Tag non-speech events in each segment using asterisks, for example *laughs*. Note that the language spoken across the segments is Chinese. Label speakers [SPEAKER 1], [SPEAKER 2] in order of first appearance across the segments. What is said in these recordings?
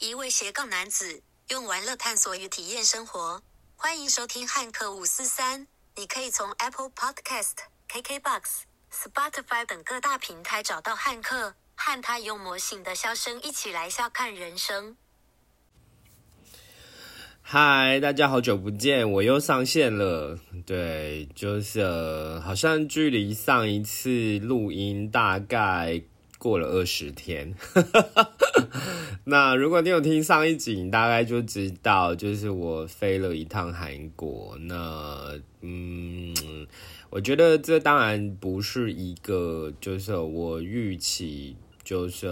[SPEAKER 1] 一位斜杠男子用玩乐探索与体验生活。欢迎收听汉克五四三。你可以从 Apple Podcast、KKBox、Spotify 等各大平台找到汉克，和他用魔性的笑声一起来笑看人生。
[SPEAKER 2] 嗨，大家好久不见，我又上线了。对，就是好像距离上一次录音大概过了二十天。那如果你有听上一集，你大概就知道，就是我飞了一趟韩国。那嗯，我觉得这当然不是一个，就是我预期，就是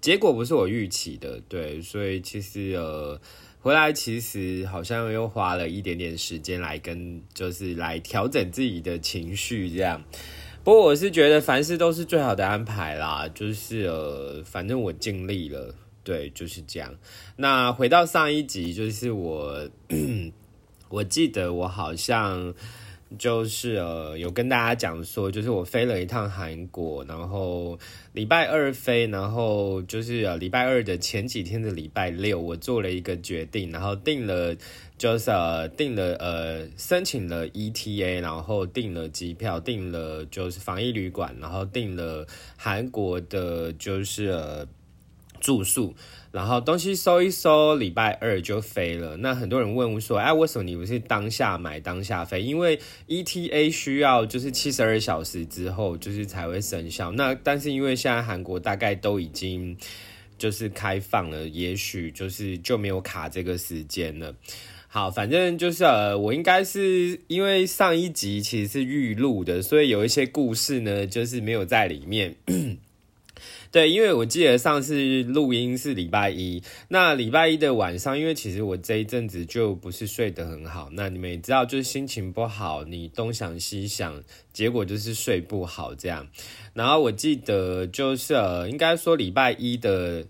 [SPEAKER 2] 结果不是我预期的，对，所以其实呃。回来其实好像又花了一点点时间来跟，就是来调整自己的情绪这样。不过我是觉得凡事都是最好的安排啦，就是呃，反正我尽力了，对，就是这样。那回到上一集，就是我，*clears throat* 我记得我好像。就是呃，有跟大家讲说，就是我飞了一趟韩国，然后礼拜二飞，然后就是呃礼拜二的前几天的礼拜六，我做了一个决定，然后订了，就是呃订了呃申请了 ETA，然后订了机票，订了就是防疫旅馆，然后订了韩国的，就是呃住宿。然后东西收一收，礼拜二就飞了。那很多人问我说：“哎，为什么你不是当下买当下飞？因为 ETA 需要就是七十二小时之后就是才会生效。那但是因为现在韩国大概都已经就是开放了，也许就是就没有卡这个时间了。好，反正就是呃，我应该是因为上一集其实是预录的，所以有一些故事呢就是没有在里面。*coughs* 对，因为我记得上次录音是礼拜一，那礼拜一的晚上，因为其实我这一阵子就不是睡得很好，那你们也知道，就是心情不好，你东想西想，结果就是睡不好这样。然后我记得就是呃，应该说礼拜一的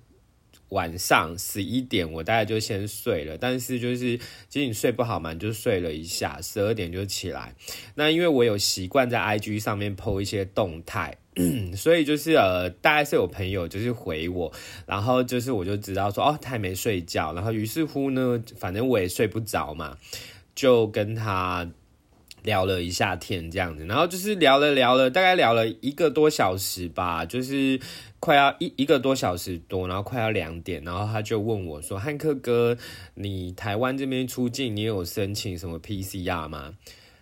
[SPEAKER 2] 晚上十一点，我大概就先睡了，但是就是其实你睡不好嘛，就睡了一下，十二点就起来。那因为我有习惯在 IG 上面 PO 一些动态。所以就是呃，大概是有朋友就是回我，然后就是我就知道说哦，他还没睡觉，然后于是乎呢，反正我也睡不着嘛，就跟他聊了一下天这样子，然后就是聊了聊了，大概聊了一个多小时吧，就是快要一一个多小时多，然后快要两点，然后他就问我说：“汉克哥，你台湾这边出境，你有申请什么 PCR 吗？”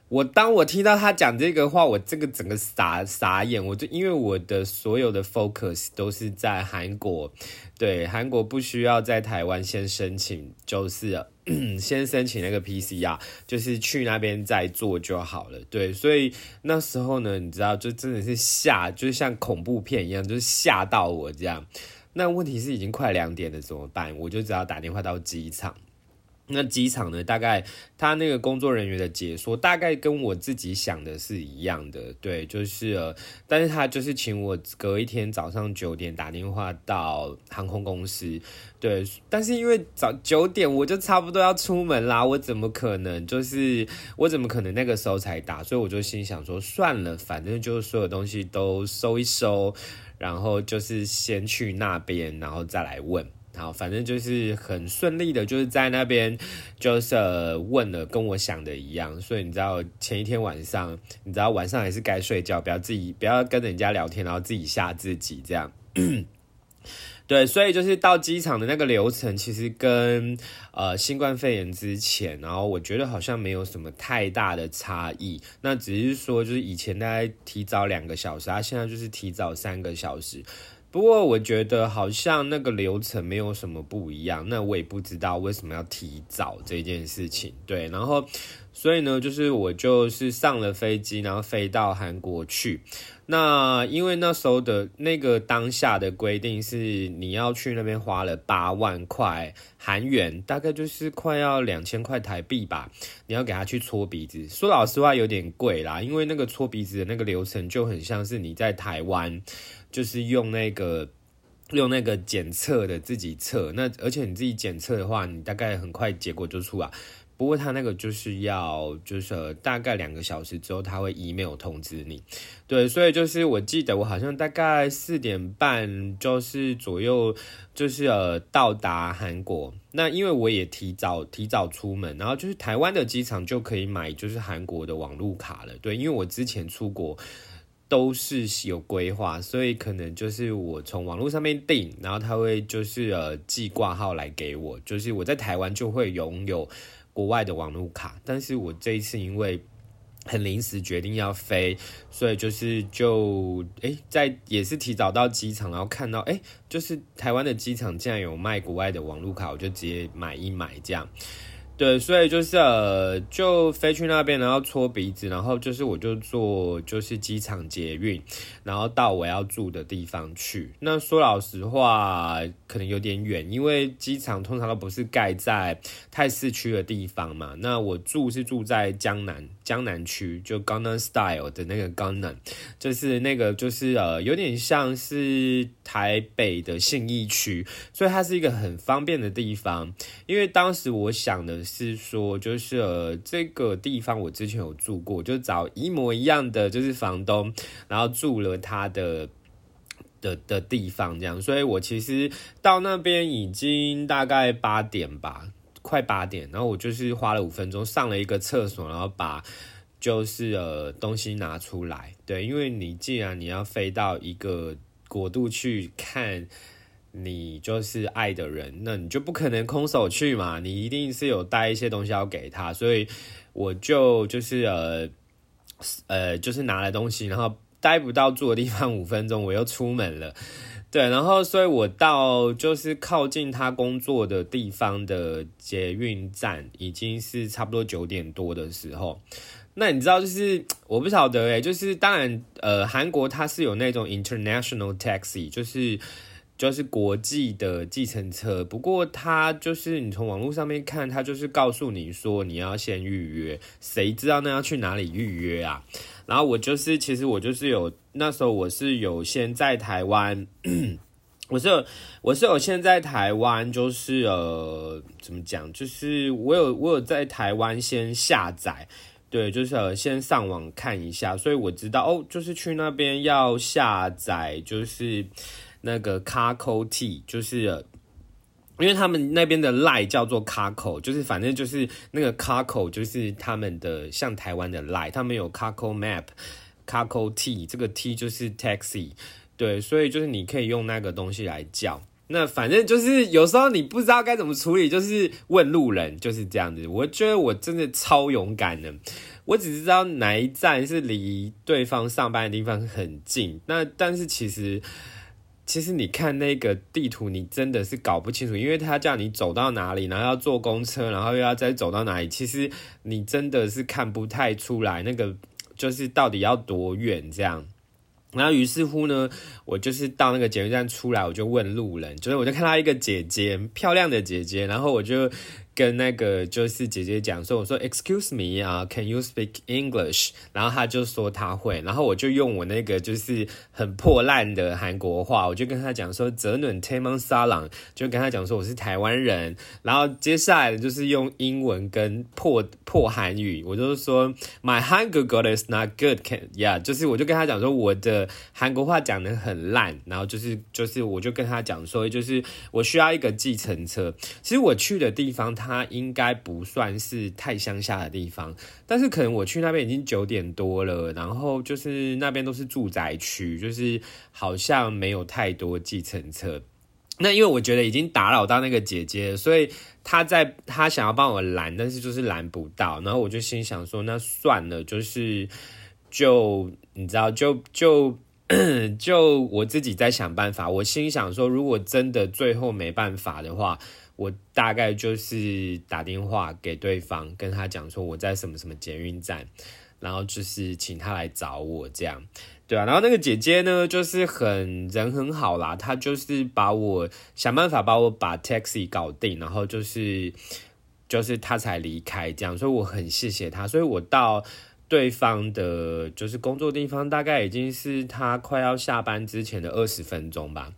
[SPEAKER 2] 我当我听到他讲这个话，我这个整个傻傻眼。我就因为我的所有的 focus 都是在韩国，对韩国不需要在台湾先申请，就是 *clears throat* 先申请那个 PCR，就是去那边再做就好了。对，所以那时候呢，你知道，就真的是吓，就像恐怖片一样，就是吓到我这样。那问题是已经快两点了，怎么办？我就只好打电话到机场。那机场呢？大概他那个工作人员的解说，大概跟我自己想的是一样的。对，就是呃，但是他就是请我隔一天早上九点打电话到航空公司。对，但是因为早九点我就差不多要出门啦，我怎么可能就是我怎么可能那个时候才打？所以我就心想说，算了，反正就是所有东西都收一收，然后就是先去那边，然后再来问。好，反正就是很顺利的，就是在那边就是问了，跟我想的一样。所以你知道前一天晚上，你知道晚上还是该睡觉，不要自己不要跟人家聊天，然后自己吓自己这样。对，所以就是到机场的那个流程，其实跟呃新冠肺炎之前，然后我觉得好像没有什么太大的差异。那只是说，就是以前大概提早两个小时，啊，现在就是提早三个小时。不过我觉得好像那个流程没有什么不一样，那我也不知道为什么要提早这件事情。对，然后所以呢，就是我就是上了飞机，然后飞到韩国去。那因为那时候的那个当下的规定是，你要去那边花了八万块韩元，大概就是快要两千块台币吧。你要给他去搓鼻子，说老实话有点贵啦，因为那个搓鼻子的那个流程就很像是你在台湾。就是用那个用那个检测的自己测，那而且你自己检测的话，你大概很快结果就出来。不过他那个就是要就是大概两个小时之后他会 email 通知你，对，所以就是我记得我好像大概四点半就是左右就是呃到达韩国，那因为我也提早提早出门，然后就是台湾的机场就可以买就是韩国的网路卡了，对，因为我之前出国。都是有规划，所以可能就是我从网络上面订，然后他会就是呃寄挂号来给我，就是我在台湾就会拥有国外的网络卡，但是我这一次因为很临时决定要飞，所以就是就哎在也是提早到机场，然后看到哎就是台湾的机场竟然有卖国外的网络卡，我就直接买一买这样。对，所以就是呃，就飞去那边，然后搓鼻子，然后就是我就坐就是机场捷运，然后到我要住的地方去。那说老实话，可能有点远，因为机场通常都不是盖在太市区的地方嘛。那我住是住在江南江南区，就 Gangnam Style 的那个 Gangnam，就是那个就是呃，有点像是台北的信义区，所以它是一个很方便的地方。因为当时我想的。是说，就是呃，这个地方我之前有住过，就找一模一样的，就是房东，然后住了他的的的地方，这样。所以我其实到那边已经大概八点吧，快八点，然后我就是花了五分钟上了一个厕所，然后把就是呃东西拿出来。对，因为你既然你要飞到一个国度去看。你就是爱的人，那你就不可能空手去嘛，你一定是有带一些东西要给他，所以我就就是呃呃，就是拿了东西，然后待不到住的地方五分钟，我又出门了，对，然后所以我到就是靠近他工作的地方的捷运站，已经是差不多九点多的时候，那你知道就是我不晓得诶，就是当然呃，韩国它是有那种 international taxi，就是。就是国际的计程车，不过它就是你从网络上面看，它就是告诉你说你要先预约，谁知道那要去哪里预约啊？然后我就是其实我就是有那时候我是有先在台湾，*clears throat* 我是我是有先在台湾，就是呃怎么讲，就是我有我有在台湾先下载，对，就是先上网看一下，所以我知道哦，就是去那边要下载，就是。那个 c a c o T，就是，因为他们那边的赖叫做 Carco，就是反正就是那个 Carco 就是他们的像台湾的赖，他们有 Carco Map，Carco T 这个 T 就是 Taxi，对，所以就是你可以用那个东西来叫。那反正就是有时候你不知道该怎么处理，就是问路人，就是这样子。我觉得我真的超勇敢的，我只知道哪一站是离对方上班的地方很近，那但是其实。其实你看那个地图，你真的是搞不清楚，因为他叫你走到哪里，然后要坐公车，然后又要再走到哪里，其实你真的是看不太出来那个就是到底要多远这样。然后于是乎呢，我就是到那个检运站出来，我就问路人，就是我就看到一个姐姐，漂亮的姐姐，然后我就。跟那个就是姐姐讲说，我说 Excuse me 啊，Can you speak English？然后他就说他会，然后我就用我那个就是很破烂的韩国话，我就跟他讲说泽伦 Tamon Salang，就跟他讲说我是台湾人。然后接下来就是用英文跟破破韩语，我就是说 My Hangul is not good，can yeah，就是我就跟他讲说我的韩国话讲的很烂，然后就是就是我就跟他讲说，就是我需要一个计程车。其实我去的地方他。它应该不算是太乡下的地方，但是可能我去那边已经九点多了，然后就是那边都是住宅区，就是好像没有太多计程车。那因为我觉得已经打扰到那个姐姐，所以她在她想要帮我拦，但是就是拦不到。然后我就心想说，那算了，就是就你知道，就就 *clears throat* 就我自己在想办法。我心想说，如果真的最后没办法的话。我大概就是打电话给对方，跟他讲说我在什么什么捷运站，然后就是请他来找我这样，对啊，然后那个姐姐呢，就是很人很好啦，她就是把我想办法把我把 taxi 搞定，然后就是就是她才离开这样，所以我很谢谢她，所以我到对方的就是工作地方，大概已经是他快要下班之前的二十分钟吧。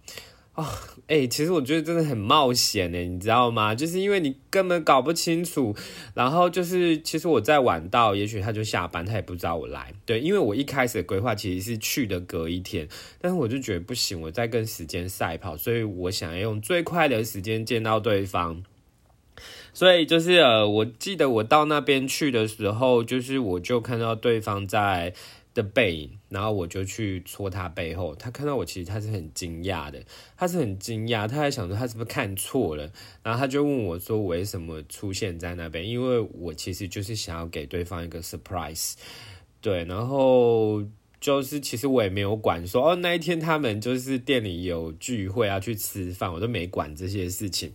[SPEAKER 2] 啊，哎，其实我觉得真的很冒险呢，你知道吗？就是因为你根本搞不清楚，然后就是其实我在晚到，也许他就下班，他也不知道我来。对，因为我一开始的规划其实是去的隔一天，但是我就觉得不行，我在跟时间赛跑，所以我想要用最快的时间见到对方。所以就是呃，我记得我到那边去的时候，就是我就看到对方在。的背影，然后我就去戳他背后，他看到我，其实他是很惊讶的，他是很惊讶，他还想说他是不是看错了，然后他就问我说为什么出现在那边，因为我其实就是想要给对方一个 surprise，对，然后就是其实我也没有管说哦那一天他们就是店里有聚会要去吃饭，我都没管这些事情，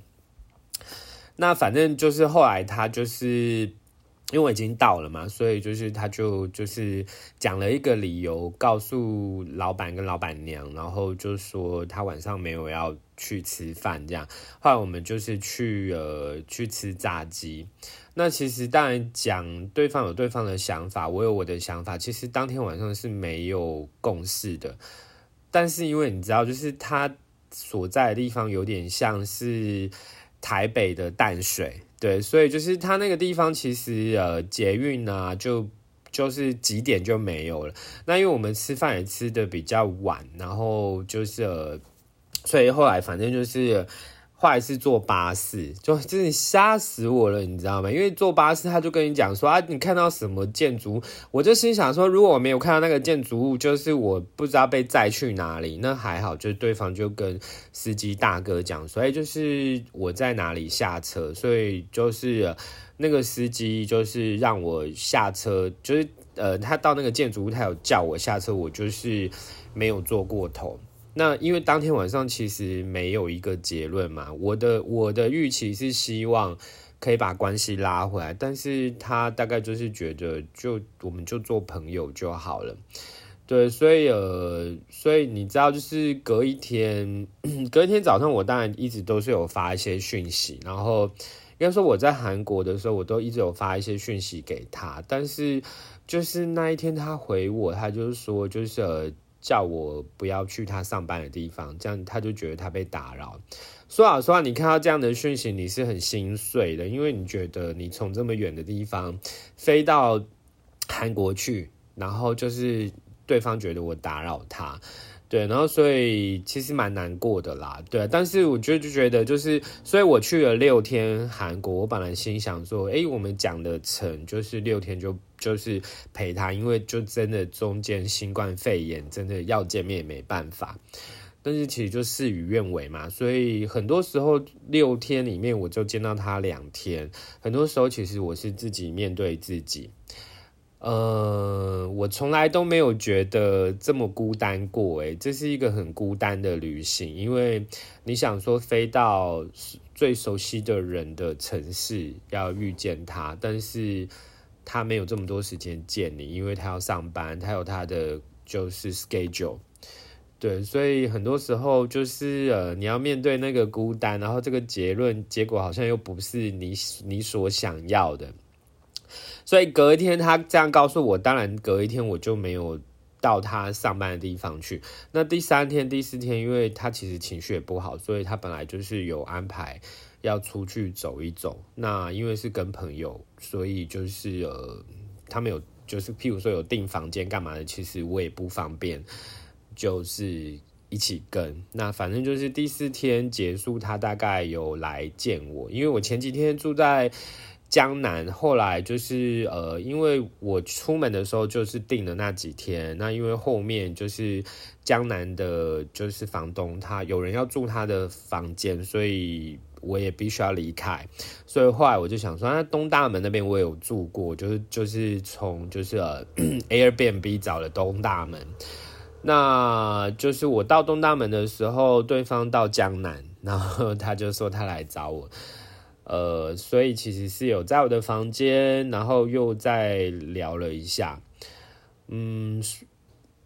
[SPEAKER 2] 那反正就是后来他就是。因为我已经到了嘛，所以就是他就就是讲了一个理由，告诉老板跟老板娘，然后就说他晚上没有要去吃饭这样。后来我们就是去呃去吃炸鸡。那其实当然讲对方有对方的想法，我有我的想法。其实当天晚上是没有共识的，但是因为你知道，就是他所在的地方有点像是台北的淡水。对，所以就是他那个地方，其实呃，捷运啊，就就是几点就没有了。那因为我们吃饭也吃的比较晚，然后就是呃，所以后来反正就是。后来是坐巴士，就真的吓死我了，你知道吗？因为坐巴士，他就跟你讲说啊，你看到什么建筑？我就心想说，如果我没有看到那个建筑物，就是我不知道被载去哪里。那还好，就是对方就跟司机大哥讲说，哎，就是我在哪里下车，所以就是那个司机就是让我下车，就是呃，他到那个建筑物，他有叫我下车，我就是没有坐过头。那因为当天晚上其实没有一个结论嘛，我的我的预期是希望可以把关系拉回来，但是他大概就是觉得就我们就做朋友就好了，对，所以呃，所以你知道就是隔一天，*clears throat* 隔一天早上我当然一直都是有发一些讯息，然后应该说我在韩国的时候我都一直有发一些讯息给他，但是就是那一天他回我，他就是说就是呃。叫我不要去他上班的地方，这样他就觉得他被打扰。说老实话，你看到这样的讯息，你是很心碎的，因为你觉得你从这么远的地方飞到韩国去，然后就是对方觉得我打扰他。对，然后所以其实蛮难过的啦，对。但是我就就觉得就是，所以我去了六天韩国，我本来心想说，哎，我们讲的成就是六天就就是陪他，因为就真的中间新冠肺炎真的要见面也没办法。但是其实就事与愿违嘛，所以很多时候六天里面我就见到他两天，很多时候其实我是自己面对自己。呃，我从来都没有觉得这么孤单过，诶，这是一个很孤单的旅行，因为你想说飞到最熟悉的人的城市要遇见他，但是他没有这么多时间见你，因为他要上班，他有他的就是 schedule，对，所以很多时候就是呃，你要面对那个孤单，然后这个结论结果好像又不是你你所想要的。所以隔一天，他这样告诉我，当然隔一天我就没有到他上班的地方去。那第三天、第四天，因为他其实情绪也不好，所以他本来就是有安排要出去走一走。那因为是跟朋友，所以就是呃，他们有就是譬如说有订房间干嘛的，其实我也不方便，就是一起跟。那反正就是第四天结束，他大概有来见我，因为我前几天住在。江南后来就是呃，因为我出门的时候就是订了那几天，那因为后面就是江南的，就是房东他有人要住他的房间，所以我也必须要离开，所以后来我就想说，那东大门那边我有住过，就是就是从就是呃 *clears throat* Airbnb 找了东大门，那就是我到东大门的时候，对方到江南，然后他就说他来找我。呃，所以其实是有在我的房间，然后又再聊了一下，嗯，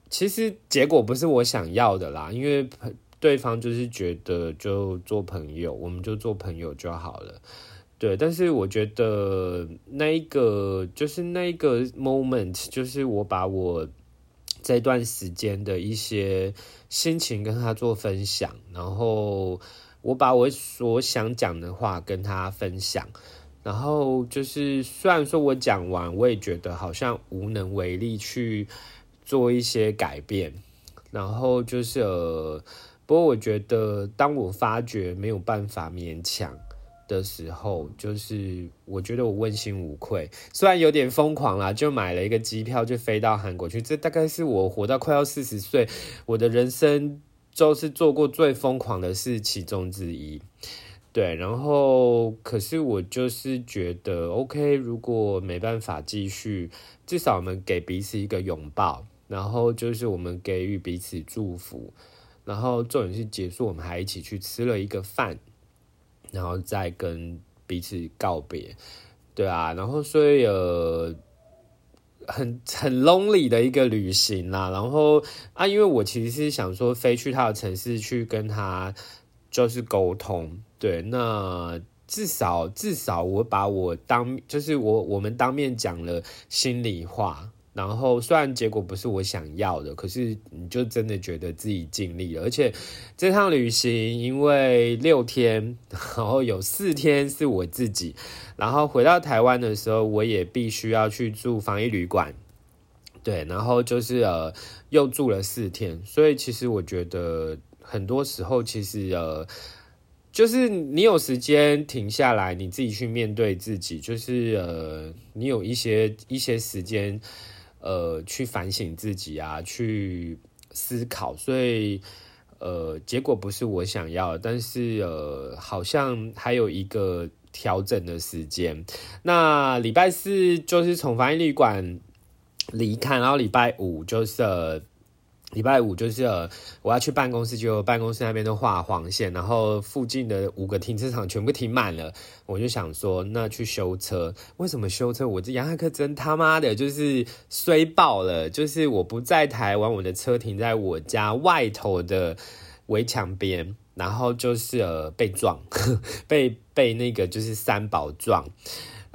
[SPEAKER 2] 其实结果不是我想要的啦，因为对方就是觉得就做朋友，我们就做朋友就好了，对。但是我觉得那一个就是那一个 moment，就是我把我这段时间的一些心情跟他做分享，然后我把我所想讲的话跟他分享，然后就是虽然说我讲完，我也觉得好像无能为力去做一些改变，然后就是呃，不过我觉得当我发觉没有办法勉强。的时候，就是我觉得我问心无愧，虽然有点疯狂啦，就买了一个机票就飞到韩国去。这大概是我活到快要四十岁，我的人生就是做过最疯狂的事其中之一。对，然后可是我就是觉得，OK，如果没办法继续，至少我们给彼此一个拥抱，然后就是我们给予彼此祝福，然后重点是结束，我们还一起去吃了一个饭。然后再跟彼此告别，对啊，然后所以呃，很 *laughs* 很 lonely 的一个旅行啦。然后啊，因为我其实是想说飞去他的城市去跟他就是沟通，对，那至少至少我把我当就是我我们当面讲了心里话。然后虽然结果不是我想要的，可是你就真的觉得自己尽力了。而且这趟旅行因为六天，*laughs* 然后有四天是我自己，然后回到台湾的时候，我也必须要去住防疫旅馆。对，然后就是呃又住了四天，所以其实我觉得很多时候其实呃就是你有时间停下来，你自己去面对自己，就是呃你有一些一些时间。呃，去反省自己啊，去思考，所以呃，结果不是我想要，但是呃，好像还有一个调整的时间。那礼拜四就是从防疫旅馆离开，然后礼拜五就是。礼拜五就是我要去办公室，就办公室那边都画黄线，然后附近的五个停车场全部停满了。我就想说，那去修车？为什么修车？我这杨海克真他妈的就是衰爆了！就是我不在台湾，我的车停在我家外头的围墙边，然后就是被撞，*laughs* 被被那个就是三宝撞。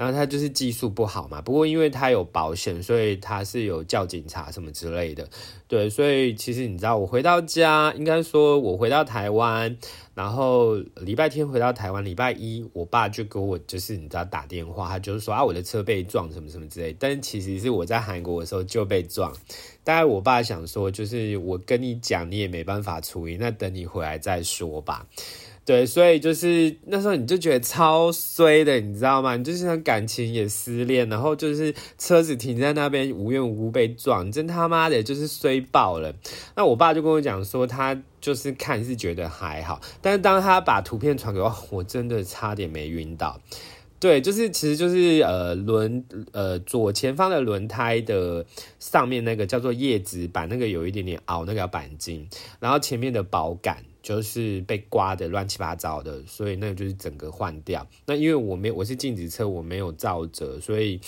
[SPEAKER 2] 然后他就是技术不好嘛，不过因为他有保险，所以他是有叫警察什么之类的，对，所以其实你知道，我回到家，应该说我回到台湾，然后礼拜天回到台湾，礼拜一我爸就给我就是你知道打电话，他就是说啊我的车被撞什么什么之类，但其实是我在韩国的时候就被撞，大概我爸想说就是我跟你讲你也没办法处理，那等你回来再说吧。对，所以就是那时候你就觉得超衰的，你知道吗？你就是感情也失恋，然后就是车子停在那边无缘无故被撞，真他妈的就是衰爆了。那我爸就跟我讲说，他就是看是觉得还好，但是当他把图片传给我，我真的差点没晕倒。对，就是其实就是呃轮呃左前方的轮胎的上面那个叫做叶子板，那个有一点点凹，那个钣金，然后前面的保杆。就是被刮的乱七八糟的，所以那个就是整个换掉。那因为我没我是禁止车，我没有造责，所以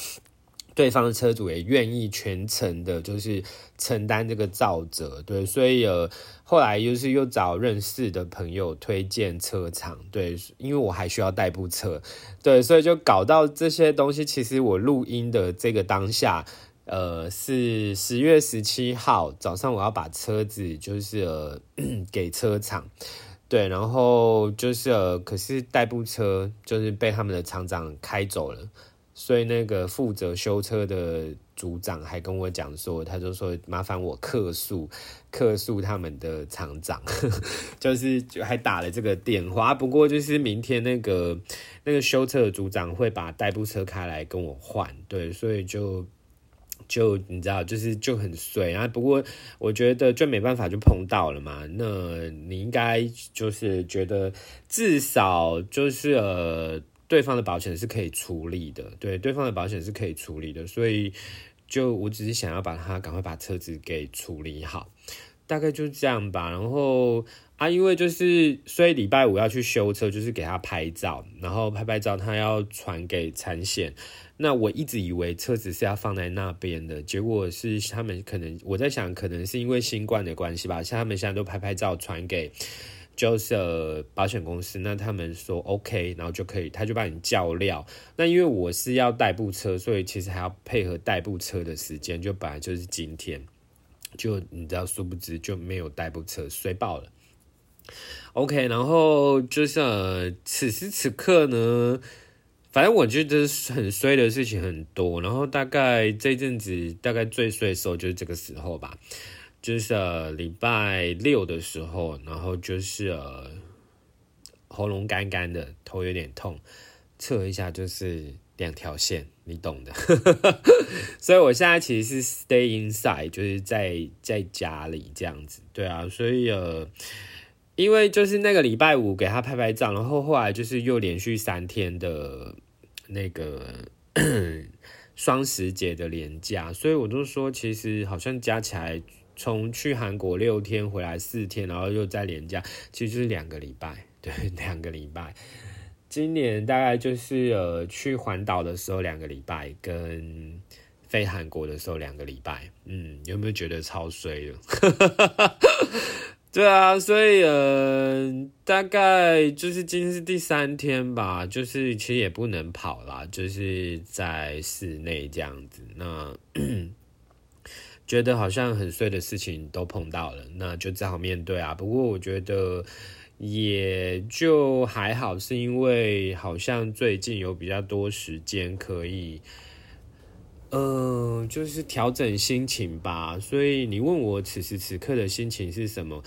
[SPEAKER 2] 对方的车主也愿意全程的，就是承担这个造责。对，所以呃后来又是又找认识的朋友推荐车厂，对，因为我还需要代步车，对，所以就搞到这些东西。其实我录音的这个当下。呃，是十月十七号早上，我要把车子就是呃给车厂，对，然后就是呃，可是代步车就是被他们的厂长开走了，所以那个负责修车的组长还跟我讲说，他就说麻烦我客诉，客诉他们的厂长，*laughs* 就是就还打了这个电话，不过就是明天那个那个修车的组长会把代步车开来跟我换，对，所以就。就你知道，就是就很碎啊。不过我觉得就没办法，就碰到了嘛。那你应该就是觉得至少就是呃，对方的保险是可以处理的，对，对方的保险是可以处理的。所以就我只是想要把它赶快把车子给处理好，大概就这样吧。然后啊，因为就是所以礼拜五要去修车，就是给他拍照，然后拍拍照，他要传给产险。那我一直以为车子是要放在那边的，结果是他们可能我在想，可能是因为新冠的关系吧，像他们现在都拍拍照传给就是保险公司，那他们说 OK，然后就可以，他就帮你叫料。那因为我是要代步车，所以其实还要配合代步车的时间，就本来就是今天，就你知道，殊不知就没有代步车，睡爆了。OK，然后就是呃此时此刻呢，反正我觉得很衰的事情很多。然后大概这阵子大概最衰的时候就是这个时候吧，就是呃礼拜六的时候，然后就是喉咙干干的，头有点痛，测一下就是两条线。你懂的，*laughs* 所以我现在其实是 stay inside，就是在在家里这样子，对啊，所以呃，因为就是那个礼拜五给他拍拍照，然后后来就是又连续三天的那个双十节的连假，所以我就说，其实好像加起来，从去韩国六天回来四天，然后又再连假，其实就是两个礼拜，对，*laughs* 两个礼拜。今年大概就是呃去环岛的时候两个礼拜，跟飞韩国的时候两个礼拜，嗯，有没有觉得超衰的？*laughs* 对啊，所以呃大概就是今天是第三天吧，就是其实也不能跑啦，就是在室内这样子，那觉得好像很碎的事情都碰到了，那就只好面对啊。不过我觉得。也就还好，是因为好像最近有比较多时间可以，呃，就是调整心情吧。所以你问我此时此刻的心情是什么，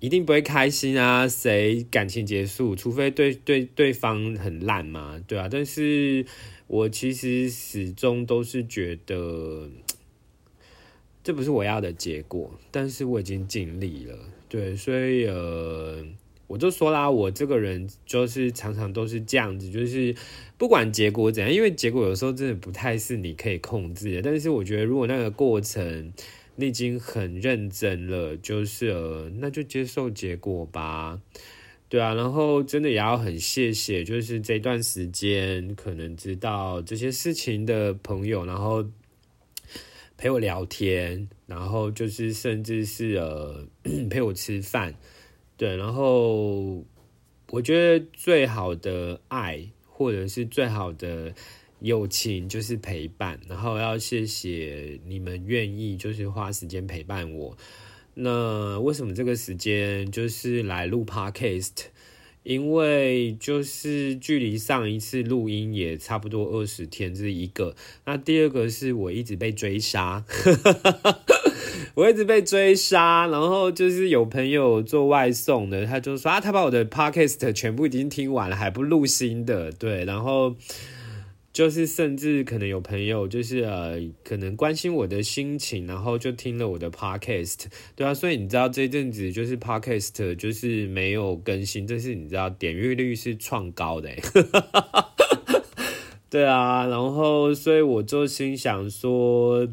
[SPEAKER 2] 一定不会开心啊！谁感情结束，除非对对对方很烂嘛，对啊。但是我其实始终都是觉得，这不是我要的结果，但是我已经尽力了，对，所以呃。我就说啦，我这个人就是常常都是这样子，就是不管结果怎样，因为结果有时候真的不太是你可以控制的。但是我觉得，如果那个过程你已经很认真了，就是呃，那就接受结果吧，对啊。然后真的也要很谢谢，就是这段时间可能知道这些事情的朋友，然后陪我聊天，然后就是甚至是呃 *clears throat* 陪我吃饭。对，然后我觉得最好的爱或者是最好的友情就是陪伴，然后要谢谢你们愿意就是花时间陪伴我。那为什么这个时间就是来录 podcast？因为就是距离上一次录音也差不多二十天，这是一个。那第二个是我一直被追杀。*laughs* 我一直被追杀，然后就是有朋友做外送的，他就说啊，他把我的 podcast 全部已经听完了，还不录新的，对，然后就是甚至可能有朋友就是呃，可能关心我的心情，然后就听了我的 podcast，对啊，所以你知道这阵子就是 podcast 就是没有更新，但是你知道点阅率是创高的，*laughs* 对啊，然后所以我就心想说。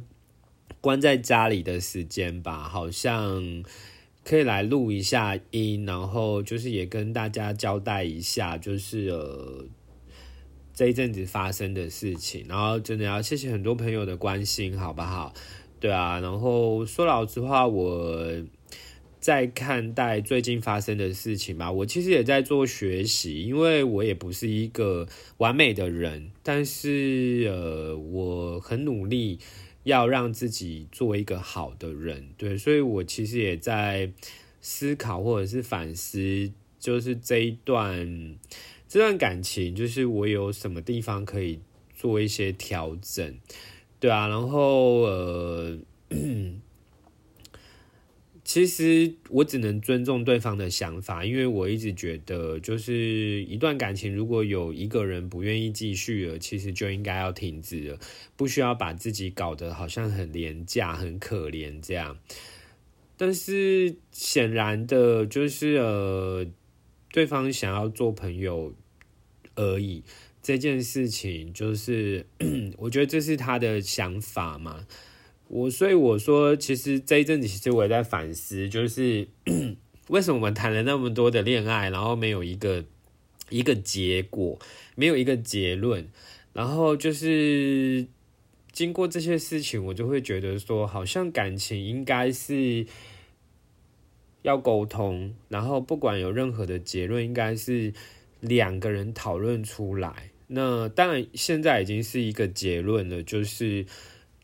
[SPEAKER 2] 关在家里的时间吧，好像可以来录一下音，然后就是也跟大家交代一下，就是呃这一阵子发生的事情，然后真的要谢谢很多朋友的关心，好不好？对啊，然后说老实话，我在看待最近发生的事情吧，我其实也在做学习，因为我也不是一个完美的人，但是呃，我很努力。要让自己做一个好的人，对，所以我其实也在思考或者是反思，就是这一段这段感情，就是我有什么地方可以做一些调整，对啊，然后呃。其实我只能尊重对方的想法，因为我一直觉得，就是一段感情如果有一个人不愿意继续了，其实就应该要停止了，不需要把自己搞得好像很廉价、很可怜这样。但是显然的，就是呃，对方想要做朋友而已，这件事情就是，*clears throat* 我觉得这是他的想法嘛。我所以我说，其实这一阵子，其实我也在反思，就是 *clears throat* 为什么我们谈了那么多的恋爱，然后没有一个一个结果，没有一个结论，然后就是经过这些事情，我就会觉得说，好像感情应该是要沟通，然后不管有任何的结论，应该是两个人讨论出来。那当然，现在已经是一个结论了，就是。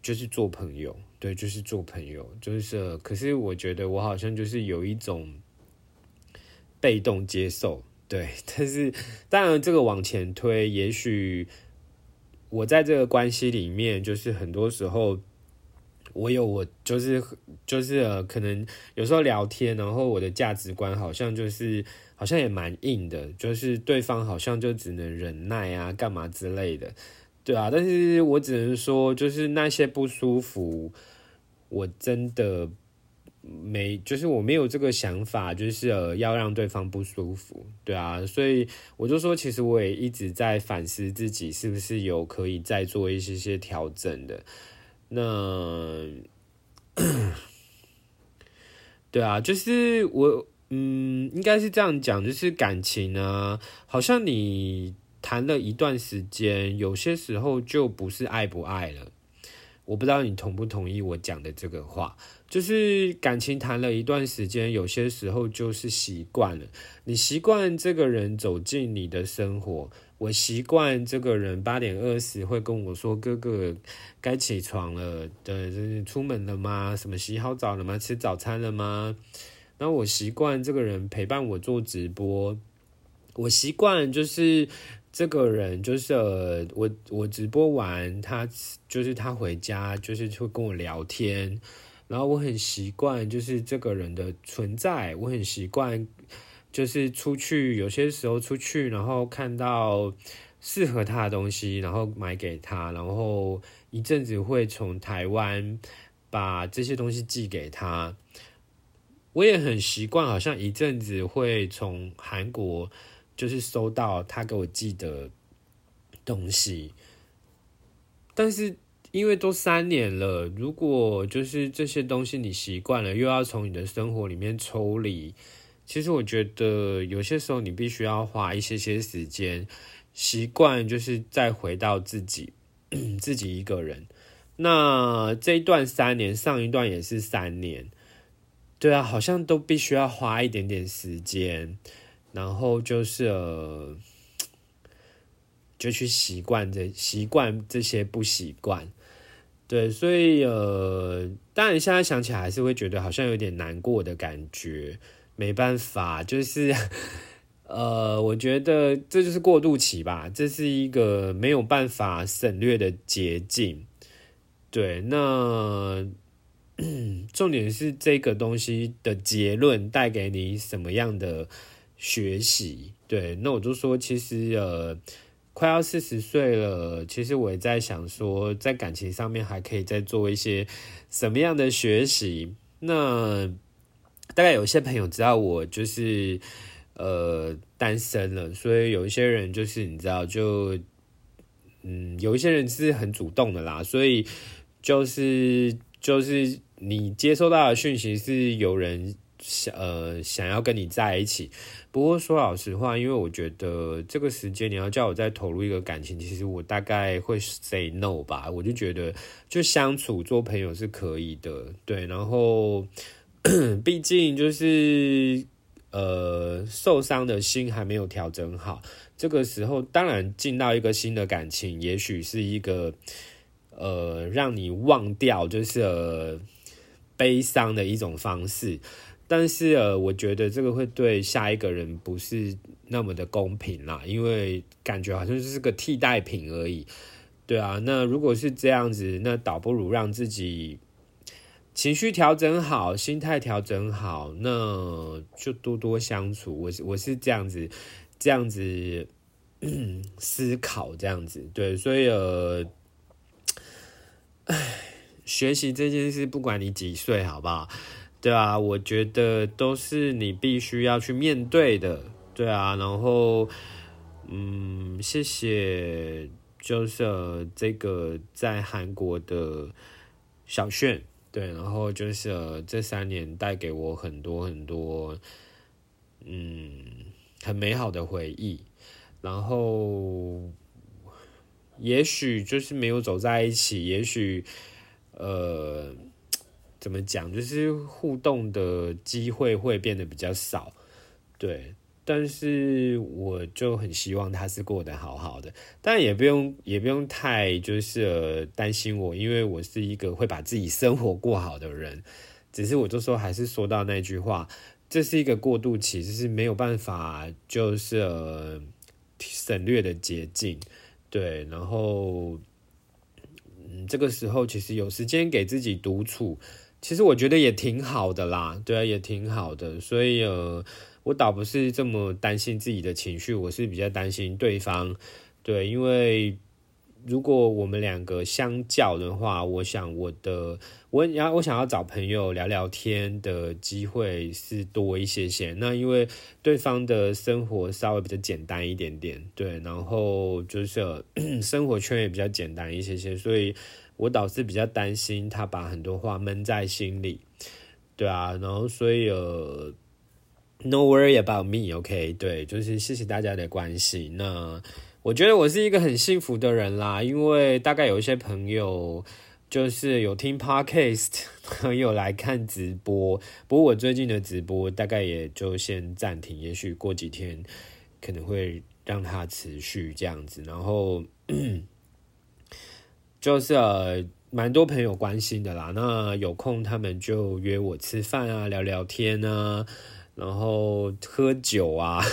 [SPEAKER 2] 就是做朋友，对，就是做朋友，就是可是我觉得我好像就是有一种被动接受，对，*laughs* 但是当然这个往前推，也许我在这个关系里面，就是很多时候。我有我就是就是，可能有时候聊天，然后我的价值观好像就是好像也蛮硬的，就是对方好像就只能忍耐啊，干嘛之类的，对啊。但是我只能说，就是那些不舒服，我真的没，就是我没有这个想法，就是呃要让对方不舒服，对啊。所以我就说，其实我也一直在反思自己是不是有可以再做一些些调整的。那，*coughs* 对啊，就是我，嗯，应该是这样讲，就是感情啊，好像你谈了一段时间，有些时候就不是爱不爱了。我不知道你同不同意我讲的这个话，就是感情谈了一段时间，有些时候就是习惯了，你习惯这个人走进你的生活。我习惯这个人八点二十会跟我说：“哥哥，该起床了，对，出门了吗？什么洗好澡了吗？吃早餐了吗？”然后我习惯这个人陪伴我做直播，我习惯就是这个人就是我我直播完他就是他回家就是会跟我聊天，然后我很习惯就是这个人的存在，我很习惯。就是出去，有些时候出去，然后看到适合他的东西，然后买给他，然后一阵子会从台湾把这些东西寄给他。我也很习惯，好像一阵子会从韩国就是收到他给我寄的东西。但是因为都三年了，如果就是这些东西你习惯了，又要从你的生活里面抽离。其实我觉得有些时候你必须要花一些些时间，习惯就是再回到自己，*clears throat* 自己一个人。那这一段三年，上一段也是三年，对啊，好像都必须要花一点点时间，然后就是呃，就去习惯这习惯这些不习惯，对，所以呃，当然现在想起来还是会觉得好像有点难过的感觉。没办法，就是，呃，我觉得这就是过渡期吧，这是一个没有办法省略的捷径。对，那 *clears throat* 重点是这个东西的结论带给你什么样的学习？对，那我就说，其实呃，快要四十岁了，其实我也在想说，在感情上面还可以再做一些什么样的学习？那。大概有些朋友知道我就是呃单身了，所以有一些人就是你知道就嗯有一些人是很主动的啦，所以就是就是你接收到的讯息是有人想呃想要跟你在一起。不过说老实话，因为我觉得这个时间你要叫我再投入一个感情，其实我大概会 say no 吧。我就觉得就相处做朋友是可以的，对，然后。*clears throat* 毕竟就是，呃，受伤的心还没有调整好。这个时候，当然进到一个新的感情，也许是一个，呃，让你忘掉就是呃悲伤的一种方式。但是呃，我觉得这个会对下一个人不是那么的公平啦，因为感觉好像就是个替代品而已。对啊，那如果是这样子，那倒不如让自己。情绪调整好，心态调整好，那就多多相处。我我是这样子，这样子 *clears throat* 思考，这样子对。所以呃，唉，学习这件事，不管你几岁，好不好？对啊，我觉得都是你必须要去面对的。对啊，然后嗯，谢谢，就是这个在韩国的小炫。对，然后就是这三年带给我很多很多，嗯，很美好的回忆。然后，也许就是没有走在一起，也许，呃，怎么讲，就是互动的机会会变得比较少。对，但是我就很希望他是过得好好的，但也不用也不用太就是担心我，因为我是一个会把自己生活过好的人。只是我就说还是说到那句话，这是一个过渡期，就是没有办法就是省略的捷径，对，然后。嗯，这个时候其实有时间给自己独处，其实我觉得也挺好的啦，对啊，也挺好的。所以呃，我倒不是这么担心自己的情绪，我是比较担心对方，对，因为。如果我们两个相较的话，我想我的我要我想要找朋友聊聊天的机会是多一些些。那因为对方的生活稍微比较简单一点点，对，然后就是 *clears throat* 生活圈也比较简单一些些，所以我倒是比较担心他把很多话闷在心里，对啊，然后所以呃，No worry about me，OK，对，就是谢谢大家的关心，那。我觉得我是一个很幸福的人啦，因为大概有一些朋友就是有听 podcast，*laughs* 有来看直播。不过我最近的直播大概也就先暂停，也许过几天可能会让它持续这样子。然后 *clears throat* 就是呃，蛮多朋友关心的啦。那有空他们就约我吃饭啊，聊聊天啊。然后喝酒啊，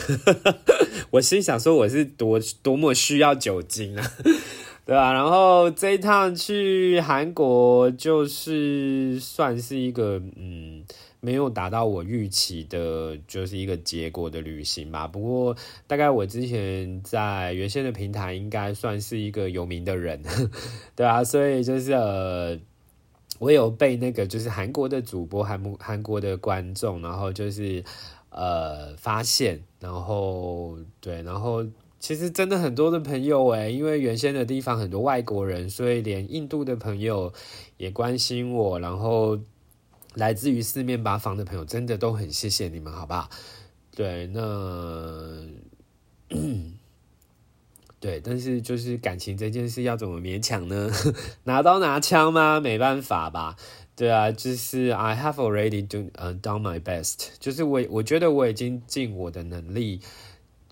[SPEAKER 2] *laughs* 我心想说我是多多么需要酒精啊，*laughs* 对吧？然后这一趟去韩国就是算是一个嗯没有达到我预期的，就是一个结果的旅行吧。不过大概我之前在原先的平台应该算是一个有名的人，*laughs* 对啊，所以就是呃。我有被那个就是韩国的主播、韩韩国的观众，然后就是呃发现，然后对，然后其实真的很多的朋友诶，因为原先的地方很多外国人，所以连印度的朋友也关心我，然后来自于四面八方的朋友，真的都很谢谢你们，好不好？对，那。*coughs* 对，但是就是感情这件事要怎么勉强呢？*laughs* 拿刀拿枪吗？没办法吧。对啊，就是 I have already do 呃 done my best，就是我我觉得我已经尽我的能力，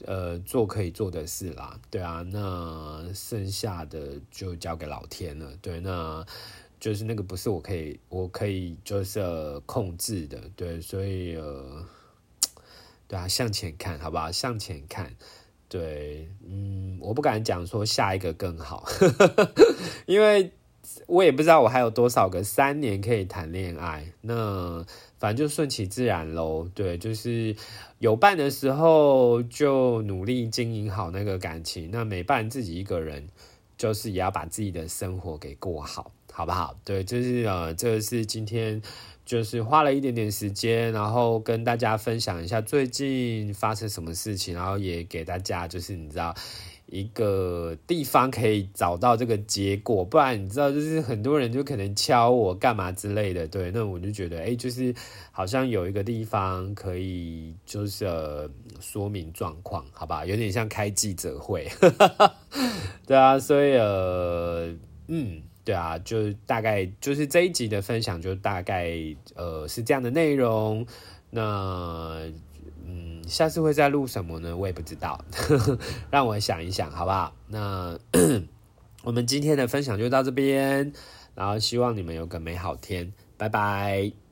[SPEAKER 2] 呃做可以做的事啦。对啊，那剩下的就交给老天了。对，那就是那个不是我可以我可以就是控制的。对，所以呃，对啊，向前看好不好？向前看。对，嗯，我不敢讲说下一个更好，*laughs* 因为我也不知道我还有多少个三年可以谈恋爱。那反正就顺其自然喽。对，就是有伴的时候就努力经营好那个感情，那没伴自己一个人，就是也要把自己的生活给过好，好不好？对，就是呃，这是今天。就是花了一点点时间，然后跟大家分享一下最近发生什么事情，然后也给大家就是你知道一个地方可以找到这个结果，不然你知道就是很多人就可能敲我干嘛之类的，对，那我就觉得哎，就是好像有一个地方可以就是说明状况，好吧，有点像开记者会，*laughs* 对啊，所以呃，嗯。对啊，就大概就是这一集的分享，就大概呃是这样的内容。那嗯，下次会再录什么呢？我也不知道，*laughs* 让我想一想，好不好？那 *coughs* 我们今天的分享就到这边，然后希望你们有个美好天，拜拜。